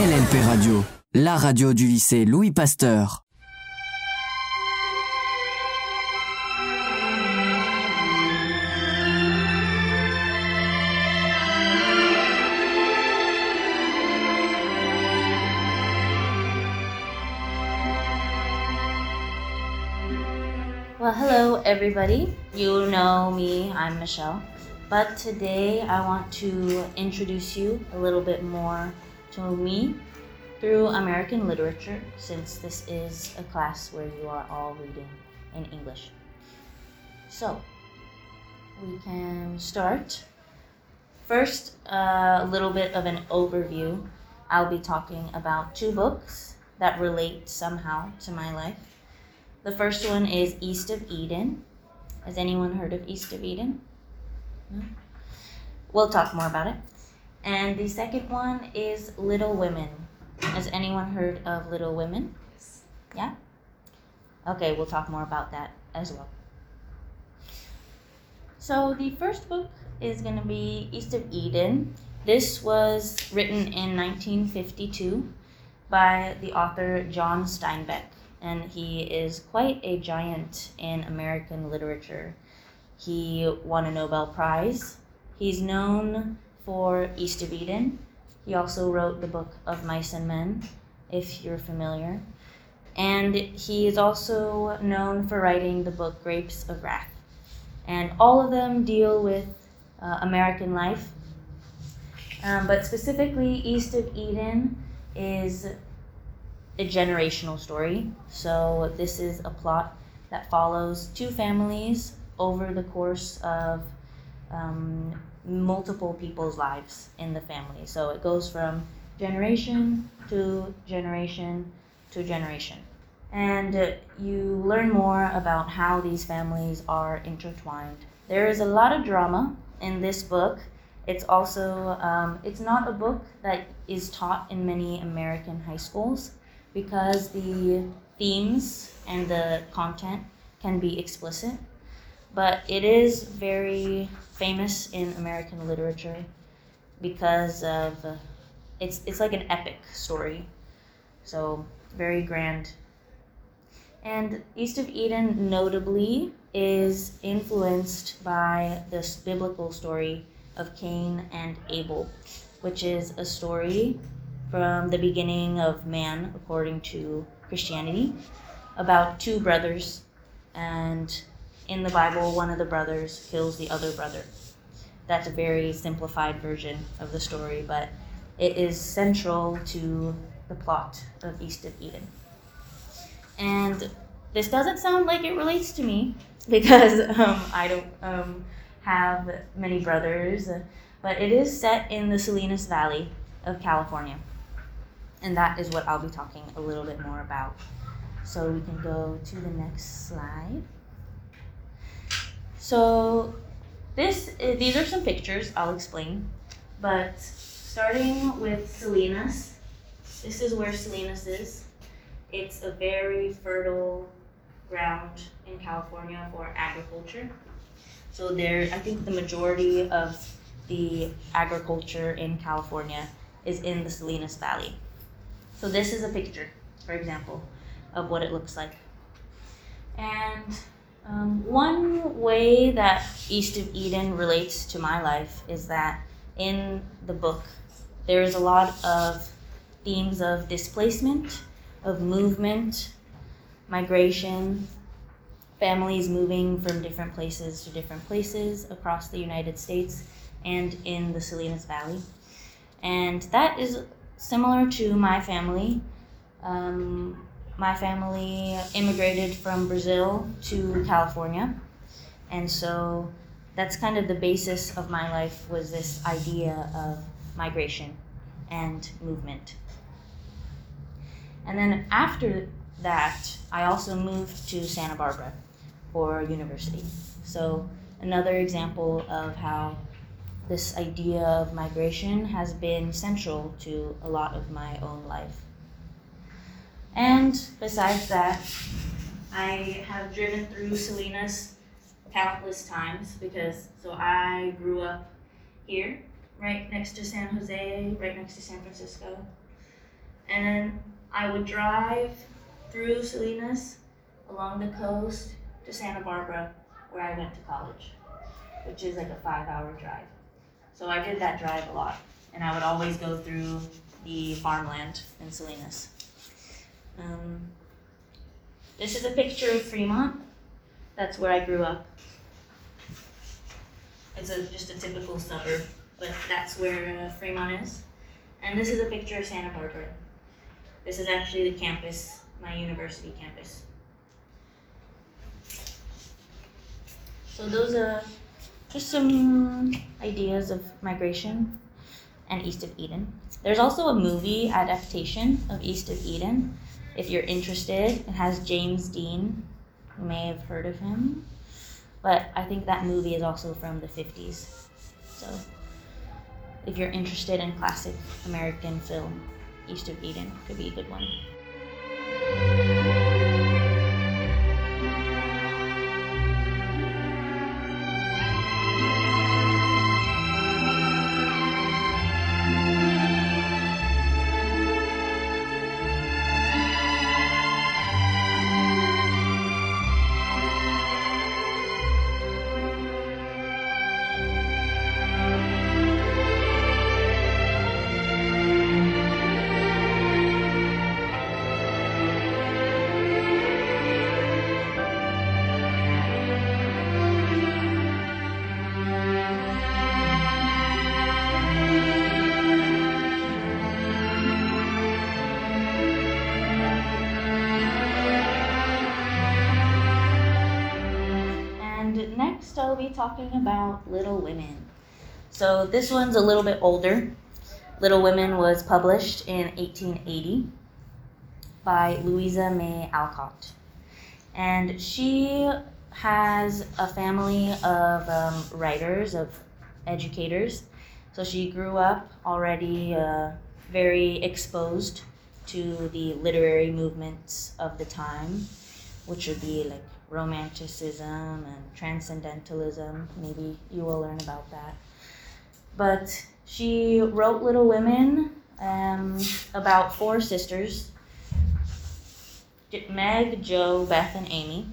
LNP Radio, la radio du lycée Louis Pasteur. Well, hello everybody. You know me, I'm Michelle. But today I want to introduce you a little bit more to me through American literature, since this is a class where you are all reading in English. So, we can start. First, a little bit of an overview. I'll be talking about two books that relate somehow to my life. The first one is East of Eden. Has anyone heard of East of Eden? No? We'll talk more about it. And the second one is Little Women. Has anyone heard of Little Women? Yeah? Okay, we'll talk more about that as well. So, the first book is going to be East of Eden. This was written in 1952 by the author John Steinbeck, and he is quite a giant in American literature. He won a Nobel Prize. He's known for East of Eden. He also wrote the book of Mice and Men, if you're familiar. And he is also known for writing the book Grapes of Wrath. And all of them deal with uh, American life. Um, but specifically, East of Eden is a generational story. So, this is a plot that follows two families over the course of um, multiple people's lives in the family. So it goes from generation to generation to generation. And uh, you learn more about how these families are intertwined. There is a lot of drama in this book. It's also um, it's not a book that is taught in many American high schools because the themes and the content can be explicit but it is very famous in American literature because of uh, it's it's like an epic story, so very grand. And East of Eden notably is influenced by this biblical story of Cain and Abel, which is a story from the beginning of man according to Christianity about two brothers and in the Bible, one of the brothers kills the other brother. That's a very simplified version of the story, but it is central to the plot of East of Eden. And this doesn't sound like it relates to me because um, I don't um, have many brothers, but it is set in the Salinas Valley of California. And that is what I'll be talking a little bit more about. So we can go to the next slide. So this uh, these are some pictures. I'll explain. But starting with Salinas, this is where Salinas is. It's a very fertile ground in California for agriculture. So there, I think the majority of the agriculture in California is in the Salinas Valley. So this is a picture, for example, of what it looks like. And um, one way that East of Eden relates to my life is that in the book, there is a lot of themes of displacement, of movement, migration, families moving from different places to different places across the United States and in the Salinas Valley. And that is similar to my family. Um, my family immigrated from Brazil to California. And so that's kind of the basis of my life was this idea of migration and movement. And then after that, I also moved to Santa Barbara for university. So another example of how this idea of migration has been central to a lot of my own life. And besides that, I have driven through Salinas countless times because so I grew up here, right next to San Jose, right next to San Francisco. And then I would drive through Salinas along the coast to Santa Barbara, where I went to college, which is like a five hour drive. So I did that drive a lot, and I would always go through the farmland in Salinas. Um, this is a picture of Fremont. That's where I grew up. It's a, just a typical suburb, but that's where uh, Fremont is. And this is a picture of Santa Barbara. This is actually the campus, my university campus. So those are just some ideas of migration and East of Eden. There's also a movie adaptation of East of Eden. If you're interested, it has James Dean. You may have heard of him. But I think that movie is also from the 50s. So if you're interested in classic American film, East of Eden could be a good one. Be talking about Little Women. So this one's a little bit older. Little Women was published in 1880 by Louisa May Alcott. And she has a family of um, writers, of educators. So she grew up already uh, very exposed to the literary movements of the time, which would be like romanticism and transcendentalism. Maybe you will learn about that. But she wrote Little Women um, about four sisters Meg, Jo, Beth, and Amy.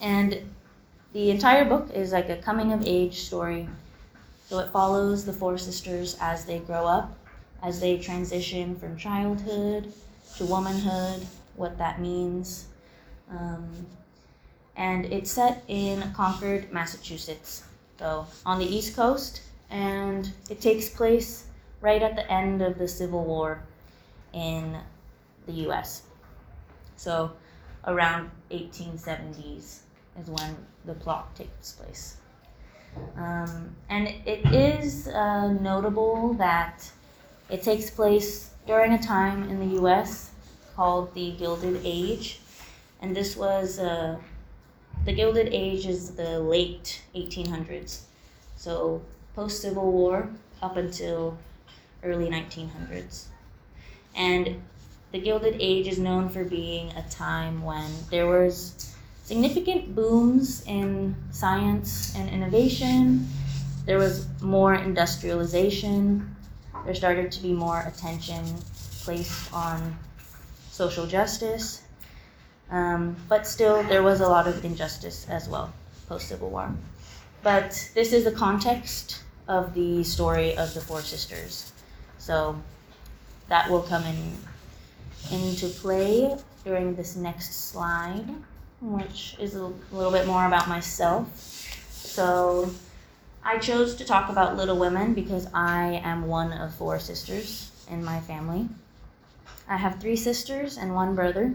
And the entire book is like a coming of age story. So it follows the four sisters as they grow up, as they transition from childhood to womanhood, what that means. Um, and it's set in Concord, Massachusetts, so on the East Coast, and it takes place right at the end of the Civil War in the US. So around 1870s is when the plot takes place. Um, and it is uh, notable that it takes place during a time in the US called the Gilded Age. And this was, uh, the Gilded Age is the late 1800s. So post Civil War up until early 1900s. And the Gilded Age is known for being a time when there was significant booms in science and innovation. There was more industrialization. There started to be more attention placed on social justice. Um, but still, there was a lot of injustice as well post Civil War. But this is the context of the story of the four sisters. So that will come in into play during this next slide, which is a little bit more about myself. So I chose to talk about Little Women because I am one of four sisters in my family. I have three sisters and one brother.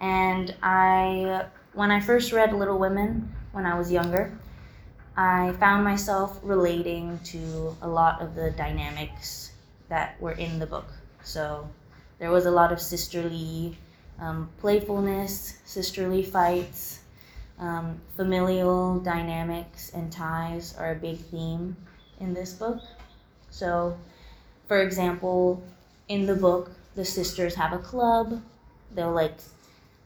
And I, when I first read Little Women when I was younger, I found myself relating to a lot of the dynamics that were in the book. So there was a lot of sisterly um, playfulness, sisterly fights, um, familial dynamics and ties are a big theme in this book. So, for example, in the book, the sisters have a club. They'll like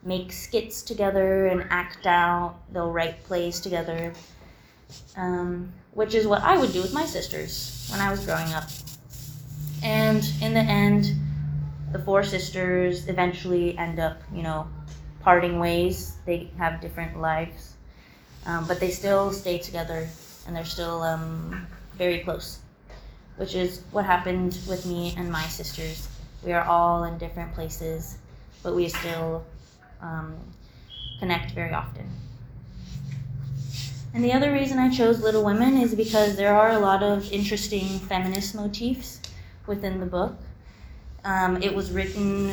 make skits together and act out. They'll write plays together, um, which is what I would do with my sisters when I was growing up. And in the end, the four sisters eventually end up, you know, parting ways. They have different lives, um, but they still stay together and they're still um, very close, which is what happened with me and my sisters. We are all in different places, but we still um, connect very often. And the other reason I chose Little Women is because there are a lot of interesting feminist motifs within the book. Um, it was written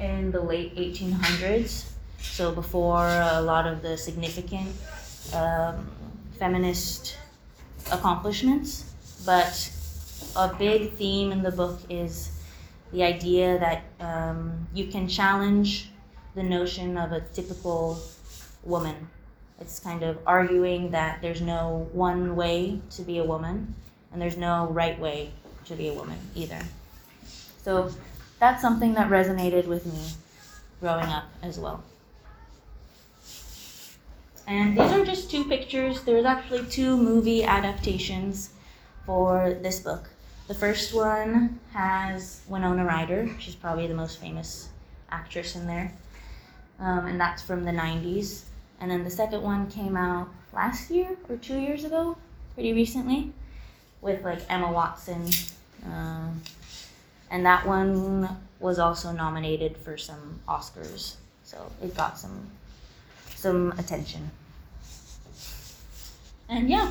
in the late 1800s, so before a lot of the significant um, feminist accomplishments. But a big theme in the book is the idea that um, you can challenge the notion of a typical woman. It's kind of arguing that there's no one way to be a woman, and there's no right way to be a woman either. So that's something that resonated with me growing up as well. And these are just two pictures. There's actually two movie adaptations for this book. The first one has Winona Ryder. She's probably the most famous actress in there. Um, and that's from the 90s. And then the second one came out last year or two years ago, pretty recently, with like Emma Watson. Uh, and that one was also nominated for some Oscars, so it got some some attention. And yeah,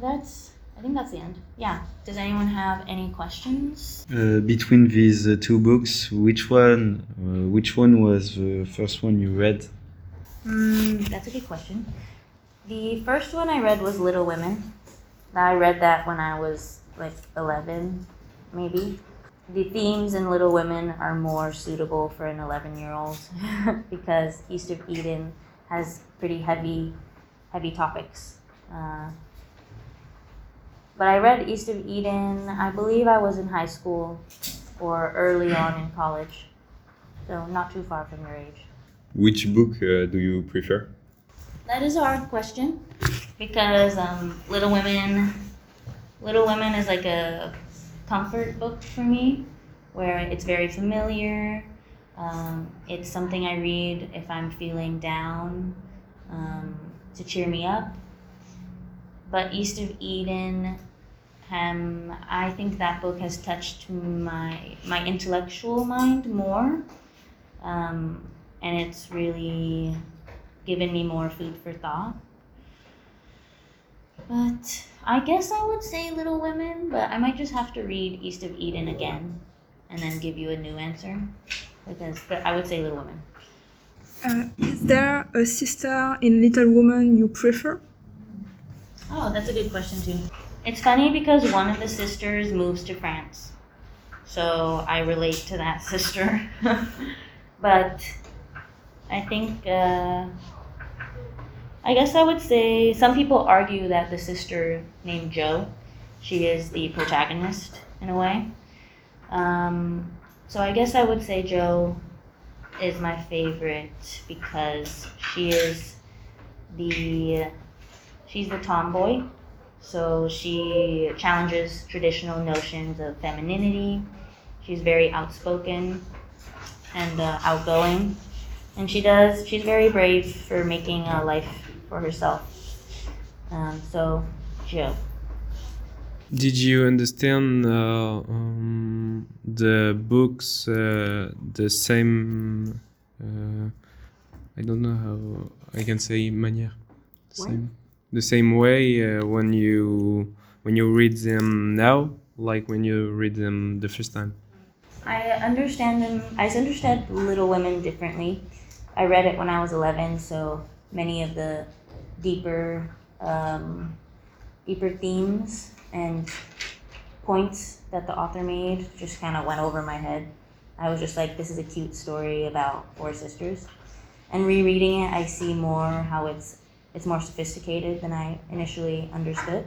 that's I think that's the end. Yeah. Does anyone have any questions? Uh, between these uh, two books, which one, uh, which one was the first one you read? Mm, that's a good question. The first one I read was Little Women. I read that when I was like 11, maybe. The themes in Little Women are more suitable for an 11 year old because East of Eden has pretty heavy, heavy topics. But I read East of Eden, I believe I was in high school or early on in college. So not too far from your age. Which book uh, do you prefer? That is a hard question because um, Little Women, Little Women is like a comfort book for me, where it's very familiar. Um, it's something I read if I'm feeling down um, to cheer me up. But East of Eden, um, I think that book has touched my my intellectual mind more, um, and it's really given me more food for thought. But I guess I would say Little Women, but I might just have to read East of Eden again and then give you a new answer because but I would say Little Women. Uh, is there a sister in Little Woman you prefer? Oh, that's a good question too. It's funny because one of the sisters moves to France. So I relate to that sister. but I think uh, I guess I would say some people argue that the sister named Jo, she is the protagonist in a way. Um, so I guess I would say Jo is my favorite because she is the she's the tomboy. So she challenges traditional notions of femininity. She's very outspoken and uh, outgoing, and she does. She's very brave for making a life for herself. Um, so, Jo. Did you understand uh, um, the books uh, the same? Uh, I don't know how I can say manière. Same, the same way uh, when you when you read them now, like when you read them the first time. I understand them. I understand Little Women differently. I read it when I was 11, so many of the deeper, um, deeper themes and points that the author made just kind of went over my head. I was just like, this is a cute story about four sisters. And rereading it, I see more how it's it's more sophisticated than I initially understood.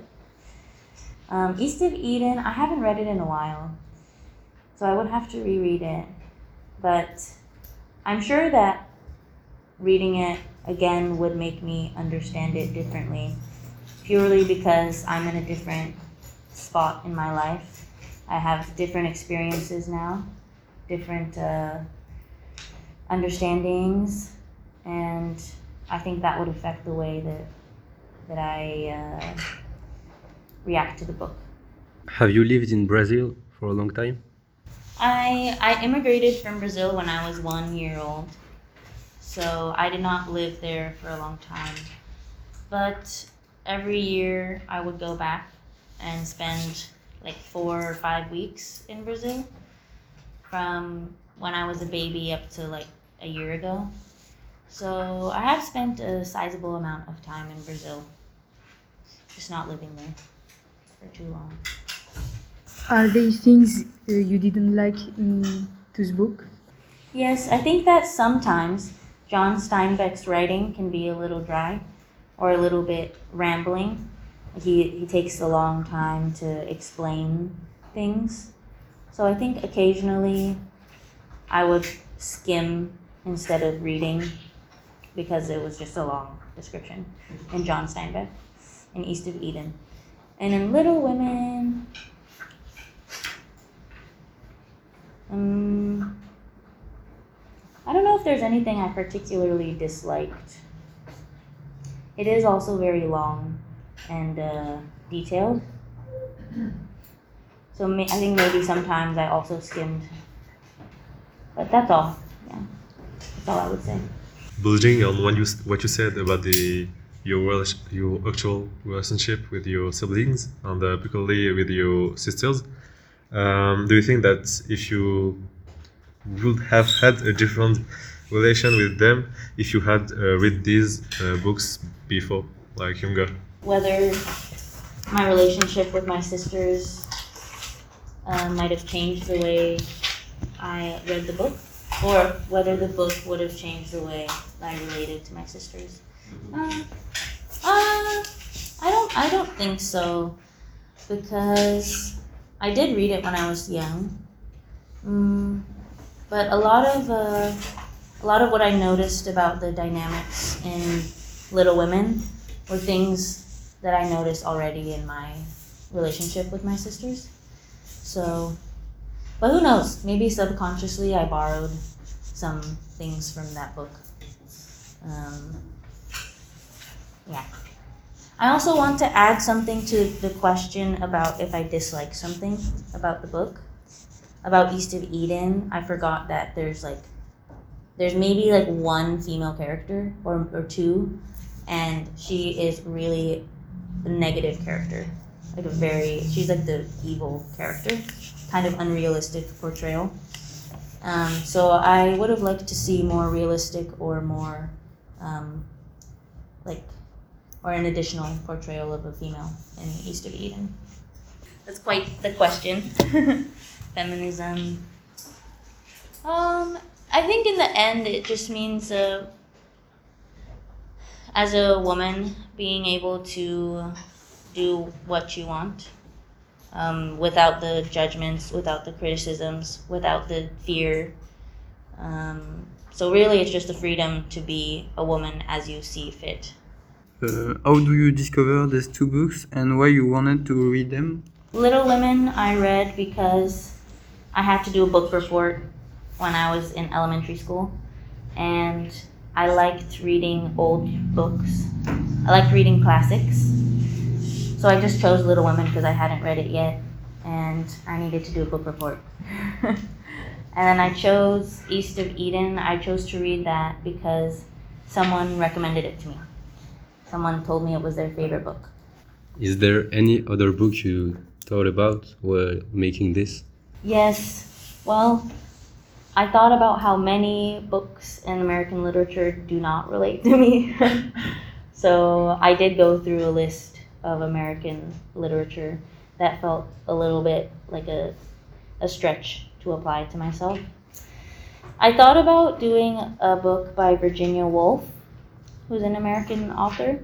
Um, East of Eden, I haven't read it in a while, so I would have to reread it. But I'm sure that reading it again would make me understand it differently, purely because I'm in a different spot in my life. I have different experiences now, different uh, understandings, and I think that would affect the way that that I uh, react to the book. Have you lived in Brazil for a long time? I I immigrated from Brazil when I was one year old, so I did not live there for a long time. But every year I would go back and spend like four or five weeks in Brazil, from when I was a baby up to like a year ago. So I have spent a sizable amount of time in Brazil, just not living there for too long. Are there things uh, you didn't like in this book? Yes, I think that sometimes John Steinbeck's writing can be a little dry or a little bit rambling. He, he takes a long time to explain things. So I think occasionally I would skim instead of reading because it was just a long description in John Steinbeck in East of Eden. And in Little Women, um, I don't know if there's anything I particularly disliked. It is also very long and uh, detailed. So may- I think maybe sometimes I also skimmed. But that's all. Yeah. That's all I would say. Building on what you what you said about the your your actual relationship with your siblings and uh, particularly with your sisters. Um, do you think that if you would have had a different relation with them if you had uh, read these uh, books before, like younger? Whether my relationship with my sisters uh, might have changed the way I read the book, or whether the book would have changed the way I related to my sisters. Uh, uh, I don't. I don't think so, because I did read it when I was young. Mm, but a lot of uh, a lot of what I noticed about the dynamics in Little Women were things that I noticed already in my relationship with my sisters. So, but who knows? Maybe subconsciously I borrowed some things from that book. Um, yeah. I also want to add something to the question about if I dislike something about the book. About East of Eden, I forgot that there's like, there's maybe like one female character or, or two, and she is really a negative character. Like a very, she's like the evil character, kind of unrealistic portrayal. Um, so I would have liked to see more realistic or more, um, like, or an additional portrayal of a female in East of Eden. That's quite the question. Feminism. Um, I think in the end it just means uh, as a woman being able to do what you want um, without the judgments, without the criticisms, without the fear. Um, so really, it's just the freedom to be a woman as you see fit. Uh, how do you discover these two books and why you wanted to read them? Little Women I read because I had to do a book report when I was in elementary school, and I liked reading old books. I liked reading classics. So I just chose Little Women because I hadn't read it yet, and I needed to do a book report. and then I chose East of Eden. I chose to read that because someone recommended it to me. Someone told me it was their favorite book. Is there any other book you thought about while making this? Yes. Well, I thought about how many books in American literature do not relate to me. so I did go through a list of American literature that felt a little bit like a, a stretch to apply to myself. I thought about doing a book by Virginia Woolf, who's an American author.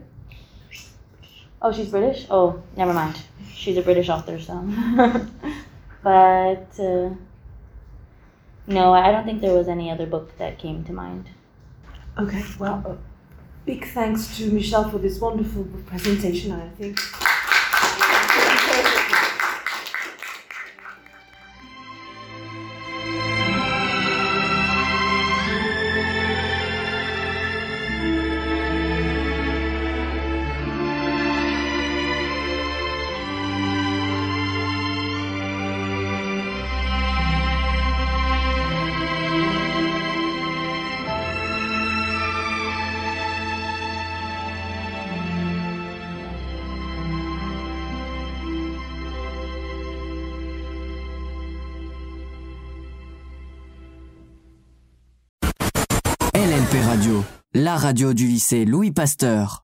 Oh, she's British? Oh, never mind. She's a British author, so. but uh, no, I don't think there was any other book that came to mind. Okay, well, big thanks to Michele for this wonderful presentation. I think. Radio du lycée Louis Pasteur.